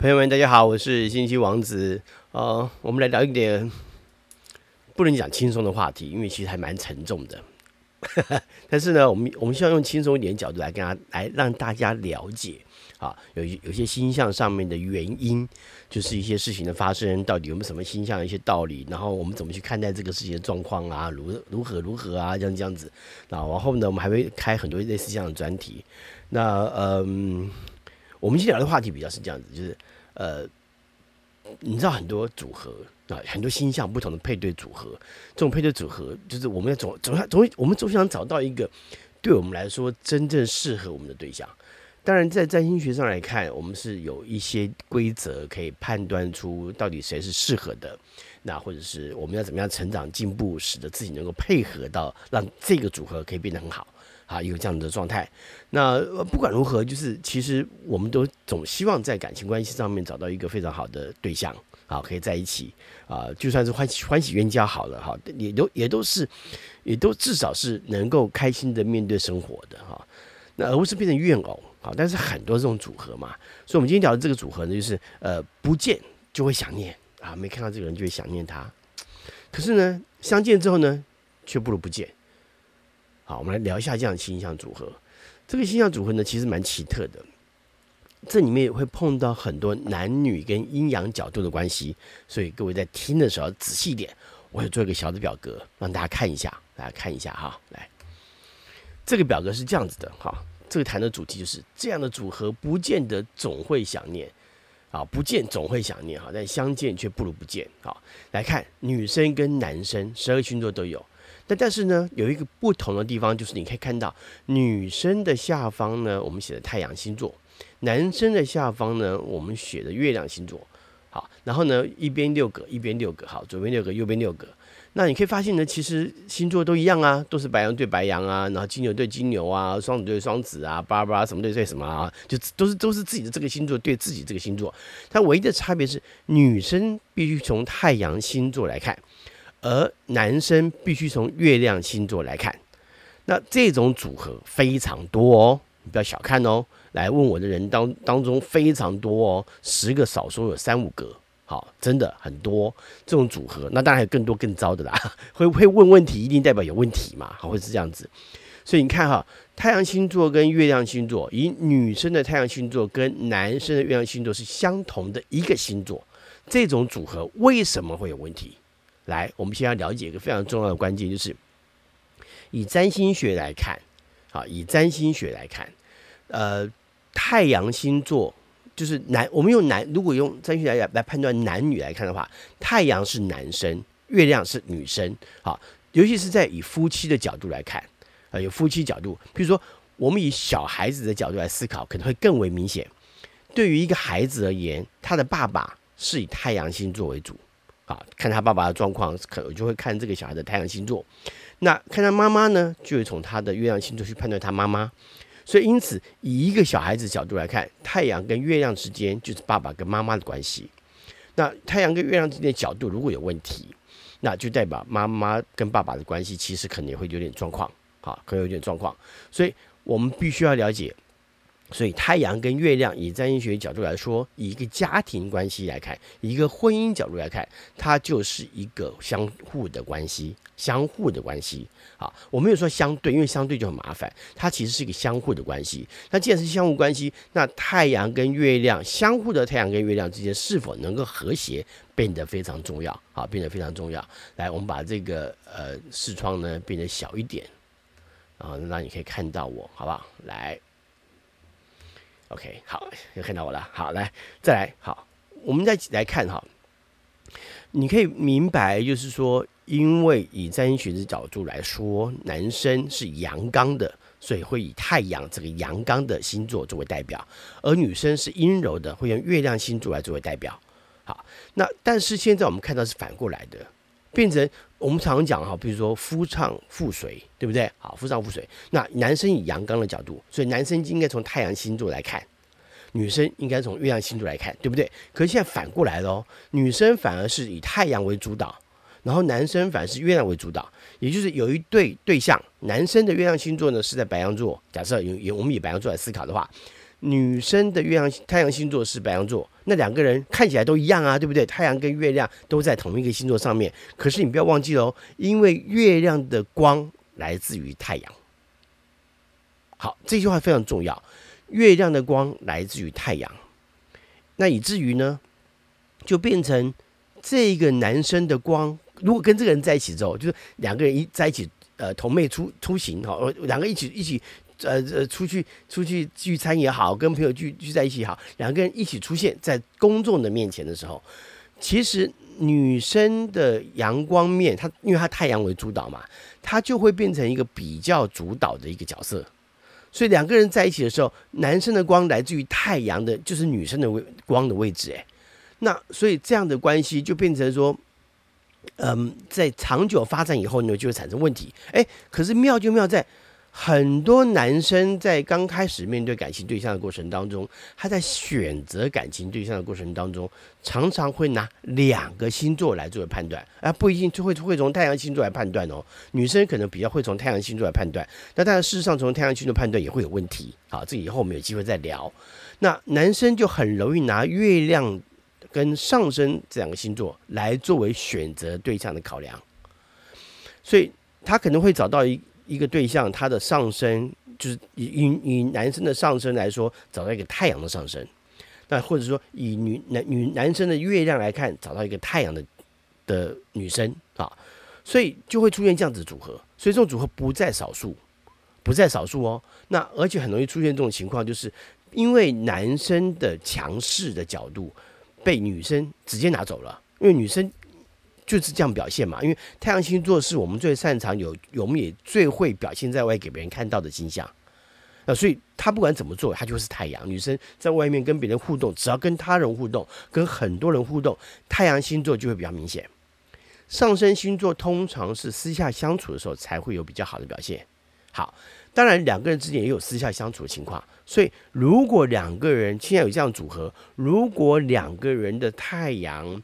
朋友们，大家好，我是星期王子。呃，我们来聊一点不能讲轻松的话题，因为其实还蛮沉重的。但是呢，我们我们希望用轻松一点的角度来跟他来让大家了解啊，有有些星象上面的原因，就是一些事情的发生到底有没有什么星象的一些道理，然后我们怎么去看待这个事情的状况啊，如如何如何啊，这样这样子。那往后呢，我们还会开很多类似这样的专题。那嗯。我们今天聊的话题比较是这样子，就是呃，你知道很多组合啊，很多星象不同的配对组合，这种配对组合就是我们要总总要总，我们总想找到一个对我们来说真正适合我们的对象。当然，在占星学上来看，我们是有一些规则可以判断出到底谁是适合的，那或者是我们要怎么样成长进步，使得自己能够配合到让这个组合可以变得很好。啊，有这样的状态。那不管如何，就是其实我们都总希望在感情关系上面找到一个非常好的对象，啊，可以在一起啊，就算是欢喜欢喜冤家好了哈，也都也都是，也都至少是能够开心的面对生活的哈。那而不是变成怨偶，好，但是很多这种组合嘛，所以我们今天聊的这个组合呢，就是呃，不见就会想念啊，没看到这个人就会想念他，可是呢，相见之后呢，却不如不见。好，我们来聊一下这样的星象组合。这个星象组合呢，其实蛮奇特的。这里面也会碰到很多男女跟阴阳角度的关系，所以各位在听的时候仔细一点。我会做一个小的表格，让大家看一下，大家看一下哈。来，这个表格是这样子的哈。这个谈的主题就是这样的组合，不见得总会想念啊，不见总会想念哈，但相见却不如不见。好，来看女生跟男生，十二星座都有。但但是呢，有一个不同的地方，就是你可以看到女生的下方呢，我们写的太阳星座；男生的下方呢，我们写的月亮星座。好，然后呢，一边六个，一边六个，好，左边六个，右边六个。那你可以发现呢，其实星座都一样啊，都是白羊对白羊啊，然后金牛对金牛啊，双子对双子啊，巴拉巴拉什么对对什么啊，就都是都是自己的这个星座对自己这个星座。但唯一的差别是，女生必须从太阳星座来看。而男生必须从月亮星座来看，那这种组合非常多哦，你不要小看哦。来问我的人当当中非常多哦，十个少说有三五个，好，真的很多这种组合。那当然还有更多更糟的啦，会会问问题，一定代表有问题嘛，好，会是这样子。所以你看哈，太阳星座跟月亮星座，以女生的太阳星座跟男生的月亮星座是相同的一个星座，这种组合为什么会有问题？来，我们先要了解一个非常重要的关键，就是以占星学来看，啊，以占星学来看，呃，太阳星座就是男，我们用男，如果用占星学来来判断男女来看的话，太阳是男生，月亮是女生，好，尤其是在以夫妻的角度来看，啊，有夫妻角度，比如说我们以小孩子的角度来思考，可能会更为明显。对于一个孩子而言，他的爸爸是以太阳星座为主。啊，看他爸爸的状况，可能就会看这个小孩的太阳星座。那看他妈妈呢，就会从他的月亮星座去判断他妈妈。所以，因此以一个小孩子角度来看，太阳跟月亮之间就是爸爸跟妈妈的关系。那太阳跟月亮之间的角度如果有问题，那就代表妈妈跟爸爸的关系其实可能也会有点状况。好，可能有点状况。所以我们必须要了解。所以太阳跟月亮，以占星学角度来说，以一个家庭关系来看，以一个婚姻角度来看，它就是一个相互的关系，相互的关系。好，我没有说相对，因为相对就很麻烦。它其实是一个相互的关系。那既然是相互关系，那太阳跟月亮相互的太阳跟月亮之间是否能够和谐，变得非常重要。好，变得非常重要。来，我们把这个呃视窗呢变得小一点，然后让你可以看到我，好不好？来。OK，好，又看到我了。好，来，再来，好，我们再来看哈。你可以明白，就是说，因为以占星学的角度来说，男生是阳刚的，所以会以太阳这个阳刚的星座作为代表；而女生是阴柔的，会用月亮星座来作为代表。好，那但是现在我们看到是反过来的。变成我们常讲哈，比如说夫唱妇随，对不对？好，夫唱妇随。那男生以阳刚的角度，所以男生应该从太阳星座来看，女生应该从月亮星座来看，对不对？可是现在反过来了，女生反而是以太阳为主导，然后男生反而是月亮为主导。也就是有一对对象，男生的月亮星座呢是在白羊座。假设有有我们以白羊座来思考的话，女生的月亮太阳星座是白羊座，那两个人看起来都一样啊，对不对？太阳跟月亮都在同一个星座上面，可是你不要忘记哦，因为月亮的光来自于太阳。好，这句话非常重要，月亮的光来自于太阳，那以至于呢，就变成这个男生的光，如果跟这个人在一起之后，就是两个人一在一起，呃，同妹出出行哈，两个一起一起。呃呃，出去出去聚餐也好，跟朋友聚聚在一起也好，两个人一起出现在公众的面前的时候，其实女生的阳光面，她因为她太阳为主导嘛，她就会变成一个比较主导的一个角色。所以两个人在一起的时候，男生的光来自于太阳的，就是女生的位光的位置。哎，那所以这样的关系就变成说，嗯，在长久发展以后呢，就会产生问题。哎，可是妙就妙在。很多男生在刚开始面对感情对象的过程当中，他在选择感情对象的过程当中，常常会拿两个星座来作为判断，而不一定就会会从太阳星座来判断哦。女生可能比较会从太阳星座来判断，那当然事实上从太阳星座判断也会有问题。好，这以后我们有机会再聊。那男生就很容易拿月亮跟上升这两个星座来作为选择对象的考量，所以他可能会找到一。一个对象，他的上升就是以以以男生的上升来说，找到一个太阳的上升；那或者说以女男女男生的月亮来看，找到一个太阳的的女生啊，所以就会出现这样子组合。所以这种组合不在少数，不在少数哦。那而且很容易出现这种情况，就是因为男生的强势的角度被女生直接拿走了，因为女生。就是这样表现嘛，因为太阳星座是我们最擅长有，我们也最会表现在外给别人看到的形象，那所以他不管怎么做，他就是太阳。女生在外面跟别人互动，只要跟他人互动，跟很多人互动，太阳星座就会比较明显。上升星座通常是私下相处的时候才会有比较好的表现。好，当然两个人之间也有私下相处的情况，所以如果两个人现在有这样组合，如果两个人的太阳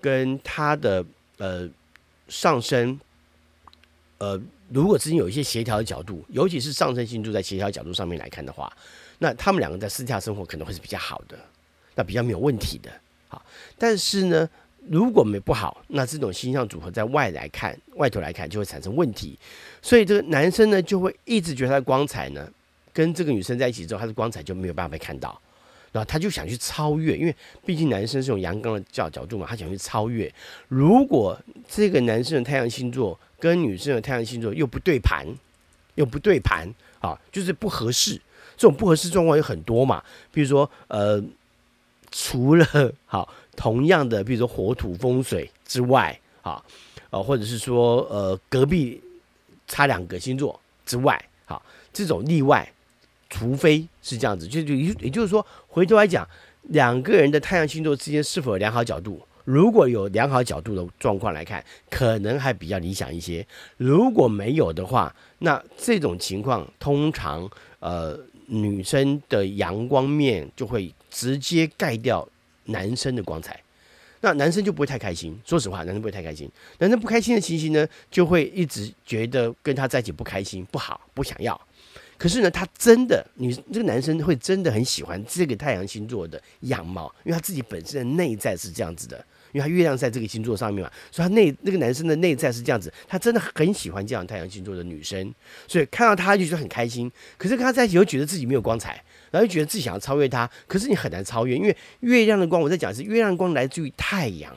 跟他的呃，上升，呃，如果之间有一些协调的角度，尤其是上升星座在协调角度上面来看的话，那他们两个在私下生活可能会是比较好的，那比较没有问题的。好，但是呢，如果没不好，那这种星象组合在外来看，外头来看就会产生问题。所以这个男生呢，就会一直觉得他的光彩呢，跟这个女生在一起之后，他的光彩就没有办法被看到。然后他就想去超越，因为毕竟男生是用阳刚的角角度嘛，他想去超越。如果这个男生的太阳星座跟女生的太阳星座又不对盘，又不对盘啊，就是不合适。这种不合适状况有很多嘛，比如说呃，除了好同样的，比如说火土风水之外啊，呃，或者是说呃隔壁差两个星座之外，好，这种例外。除非是这样子，就就也也就是说，回头来讲，两个人的太阳星座之间是否有良好角度？如果有良好角度的状况来看，可能还比较理想一些。如果没有的话，那这种情况通常呃女生的阳光面就会直接盖掉男生的光彩，那男生就不会太开心。说实话，男生不会太开心。男生不开心的情形呢，就会一直觉得跟他在一起不开心、不好、不想要。可是呢，他真的女这个男生会真的很喜欢这个太阳星座的样貌，因为他自己本身的内在是这样子的，因为他月亮在这个星座上面嘛，所以他内那个男生的内在是这样子，他真的很喜欢这样太阳星座的女生，所以看到他就觉得很开心。可是跟他在一起又觉得自己没有光彩，然后又觉得自己想要超越他，可是你很难超越，因为月亮的光，我在讲是月亮光来自于太阳，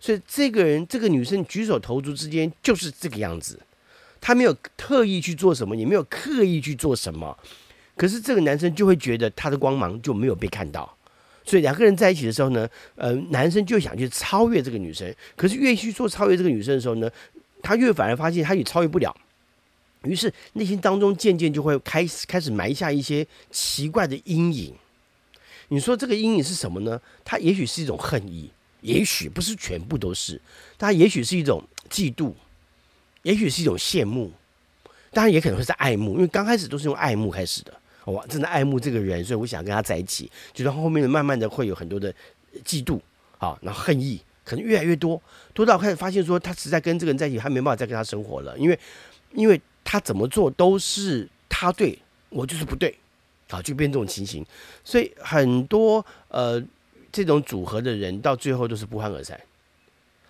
所以这个人这个女生举手投足之间就是这个样子。他没有特意去做什么，也没有刻意去做什么，可是这个男生就会觉得他的光芒就没有被看到，所以两个人在一起的时候呢，呃，男生就想去超越这个女生，可是越去做超越这个女生的时候呢，他越反而发现他也超越不了，于是内心当中渐渐就会开始开始埋下一些奇怪的阴影。你说这个阴影是什么呢？他也许是一种恨意，也许不是全部都是，他也许是一种嫉妒。也许是一种羡慕，当然也可能会是爱慕，因为刚开始都是用爱慕开始的。我真的爱慕这个人，所以我想跟他在一起。觉得后面的慢慢的会有很多的嫉妒，啊，然后恨意可能越来越多，多到开始发现说他实在跟这个人在一起，他没办法再跟他生活了，因为因为他怎么做都是他对，我就是不对，好，就变这种情形。所以很多呃这种组合的人到最后都是不欢而散。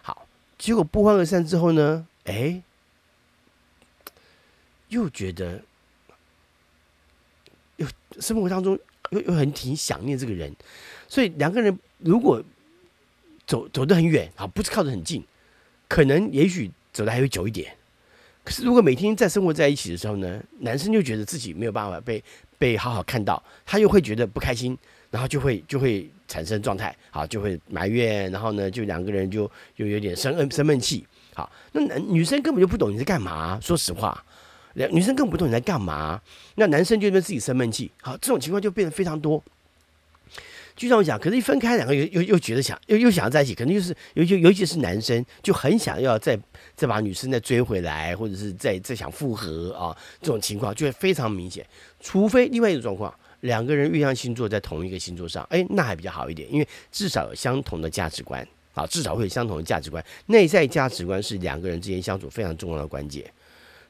好，结果不欢而散之后呢，哎，又觉得又生活当中又又很挺想念这个人，所以两个人如果走走得很远，啊，不是靠得很近，可能也许走得还会久一点。可是如果每天在生活在一起的时候呢，男生就觉得自己没有办法被被好好看到，他又会觉得不开心，然后就会就会产生状态，好，就会埋怨，然后呢，就两个人就又有点生闷生闷气。好，那男女生根本就不懂你在干嘛，说实话，女生更不懂你在干嘛，那男生就对自己生闷气。好，这种情况就变得非常多。就像我讲，可是一分开，两个又又又觉得想又又想要在一起，可能就是尤其尤其是男生就很想要再再把女生再追回来，或者是再再想复合啊，这种情况就会非常明显。除非另外一种状况，两个人月亮星座在同一个星座上，哎，那还比较好一点，因为至少有相同的价值观。啊，至少会有相同的价值观，内在价值观是两个人之间相处非常重要的关键。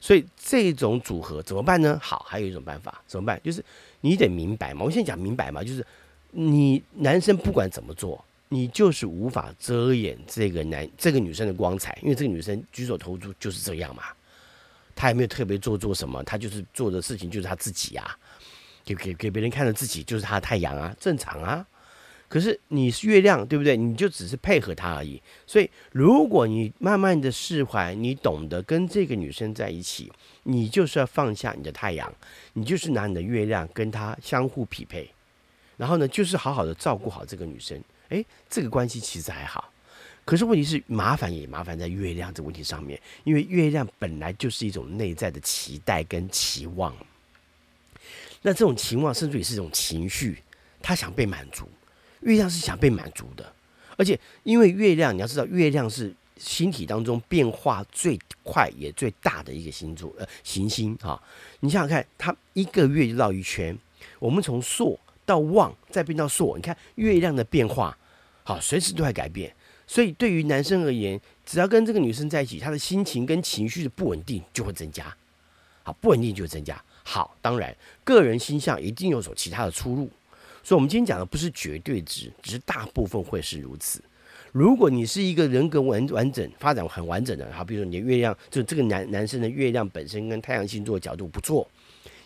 所以这种组合怎么办呢？好，还有一种办法，怎么办？就是你得明白嘛，我现在讲明白嘛，就是你男生不管怎么做，你就是无法遮掩这个男这个女生的光彩，因为这个女生举手投足就是这样嘛，她也没有特别做做什么，她就是做的事情就是她自己啊，给给给别人看的自己就是她的太阳啊，正常啊。可是你是月亮，对不对？你就只是配合他而已。所以，如果你慢慢的释怀，你懂得跟这个女生在一起，你就是要放下你的太阳，你就是拿你的月亮跟她相互匹配，然后呢，就是好好的照顾好这个女生。诶，这个关系其实还好。可是问题是，麻烦也麻烦在月亮这个问题上面，因为月亮本来就是一种内在的期待跟期望。那这种期望甚至也是一种情绪，他想被满足。月亮是想被满足的，而且因为月亮，你要知道，月亮是星体当中变化最快也最大的一个星座，呃，行星哈。你想想看，它一个月就绕一圈，我们从朔到望再变到朔，你看月亮的变化，好，随时都在改变。所以对于男生而言，只要跟这个女生在一起，他的心情跟情绪的不稳定就会增加，好，不稳定就会增加。好，当然个人星象一定有所其他的出入。所以，我们今天讲的不是绝对值，只是大部分会是如此。如果你是一个人格完完整、发展很完整的，好，比如说你的月亮，就这个男男生的月亮本身跟太阳星座角度不错，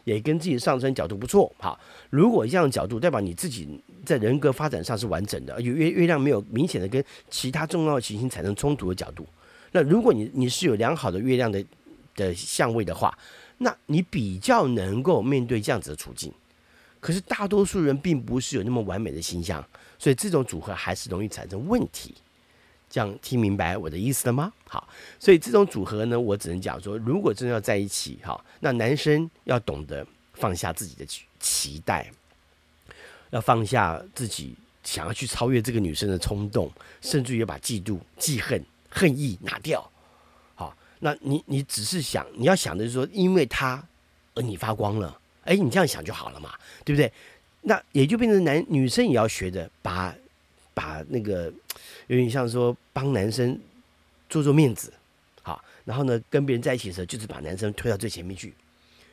也跟自己上升角度不错，好，如果这样角度代表你自己在人格发展上是完整的，而且月月亮没有明显的跟其他重要行星产生冲突的角度，那如果你你是有良好的月亮的的相位的话，那你比较能够面对这样子的处境。可是大多数人并不是有那么完美的形象，所以这种组合还是容易产生问题。这样听明白我的意思了吗？好，所以这种组合呢，我只能讲说，如果真的要在一起，哈，那男生要懂得放下自己的期待，要放下自己想要去超越这个女生的冲动，甚至于把嫉妒、记恨、恨意拿掉。好，那你你只是想，你要想的是说，因为他而你发光了。哎，你这样想就好了嘛，对不对？那也就变成男女生也要学着把把那个有点像说帮男生做做面子，好，然后呢跟别人在一起的时候，就是把男生推到最前面去，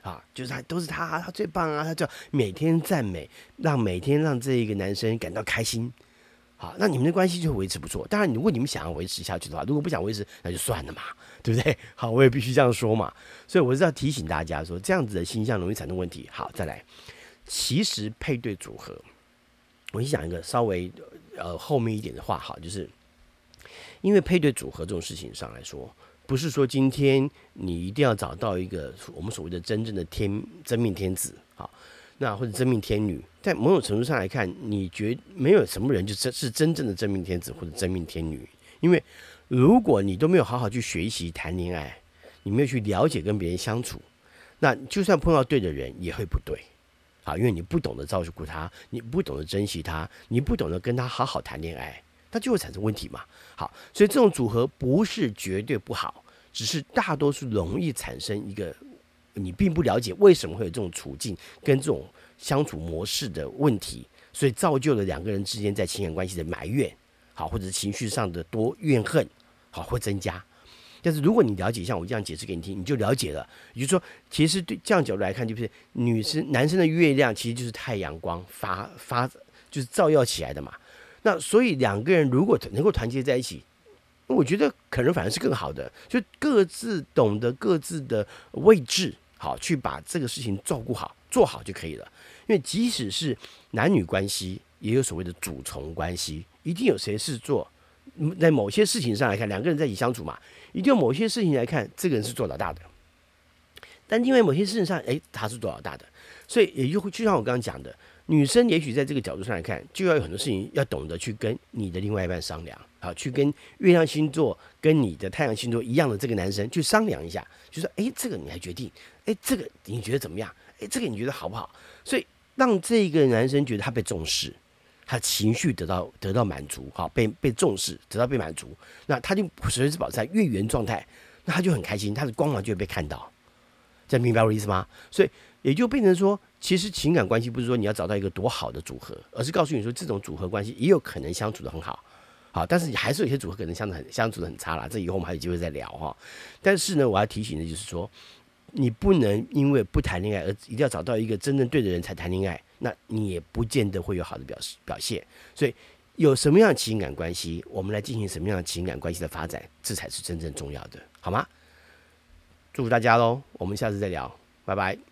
啊，就是他都是他，他最棒啊，他就每天赞美，让每天让这一个男生感到开心，好，那你们的关系就维持不错。当然，如果你们想要维持下去的话，如果不想维持，那就算了嘛。对不对？好，我也必须这样说嘛。所以我是要提醒大家说，这样子的星象容易产生问题。好，再来，其实配对组合，我先讲一个稍微呃后面一点的话，好，就是因为配对组合这种事情上来说，不是说今天你一定要找到一个我们所谓的真正的天真命天子，好，那或者真命天女，在某种程度上来看，你觉没有什么人就真是真正的真命天子或者真命天女，因为。如果你都没有好好去学习谈恋爱，你没有去了解跟别人相处，那就算碰到对的人也会不对，啊，因为你不懂得照顾他，你不懂得珍惜他，你不懂得跟他好好谈恋爱，那就会产生问题嘛。好，所以这种组合不是绝对不好，只是大多数容易产生一个你并不了解为什么会有这种处境跟这种相处模式的问题，所以造就了两个人之间在情感关系的埋怨，好，或者是情绪上的多怨恨。好，会增加。但是如果你了解，像我这样解释给你听，你就了解了。也就是说，其实对这样角度来看，就是女生、男生的月亮其实就是太阳光发发，就是照耀起来的嘛。那所以两个人如果能够团结在一起，我觉得可能反而是更好的，就各自懂得各自的位置，好去把这个事情照顾好、做好就可以了。因为即使是男女关系，也有所谓的主从关系，一定有谁是做。在某些事情上来看，两个人在一起相处嘛，一定有某些事情来看，这个人是做老大的。但因为某些事情上，哎，他是做老大的，所以也就会就像我刚刚讲的，女生也许在这个角度上来看，就要有很多事情要懂得去跟你的另外一半商量，好，去跟月亮星座跟你的太阳星座一样的这个男生去商量一下，就说，哎，这个你来决定，哎，这个你觉得怎么样？哎，这个你觉得好不好？所以让这个男生觉得他被重视。他情绪得到得到满足，好，被被重视，得到被满足，那他就随时保持在月圆状态，那他就很开心，他的光芒就会被看到，这样明白我的意思吗？所以也就变成说，其实情感关系不是说你要找到一个多好的组合，而是告诉你说，这种组合关系也有可能相处得很好，好，但是你还是有些组合可能相处很相处得很差啦，这以后我们还有机会再聊哈。但是呢，我要提醒的就是说，你不能因为不谈恋爱而一定要找到一个真正对的人才谈恋爱。那你也不见得会有好的表示表现，所以有什么样的情感关系，我们来进行什么样的情感关系的发展，这才是真正重要的，好吗？祝福大家喽，我们下次再聊，拜拜。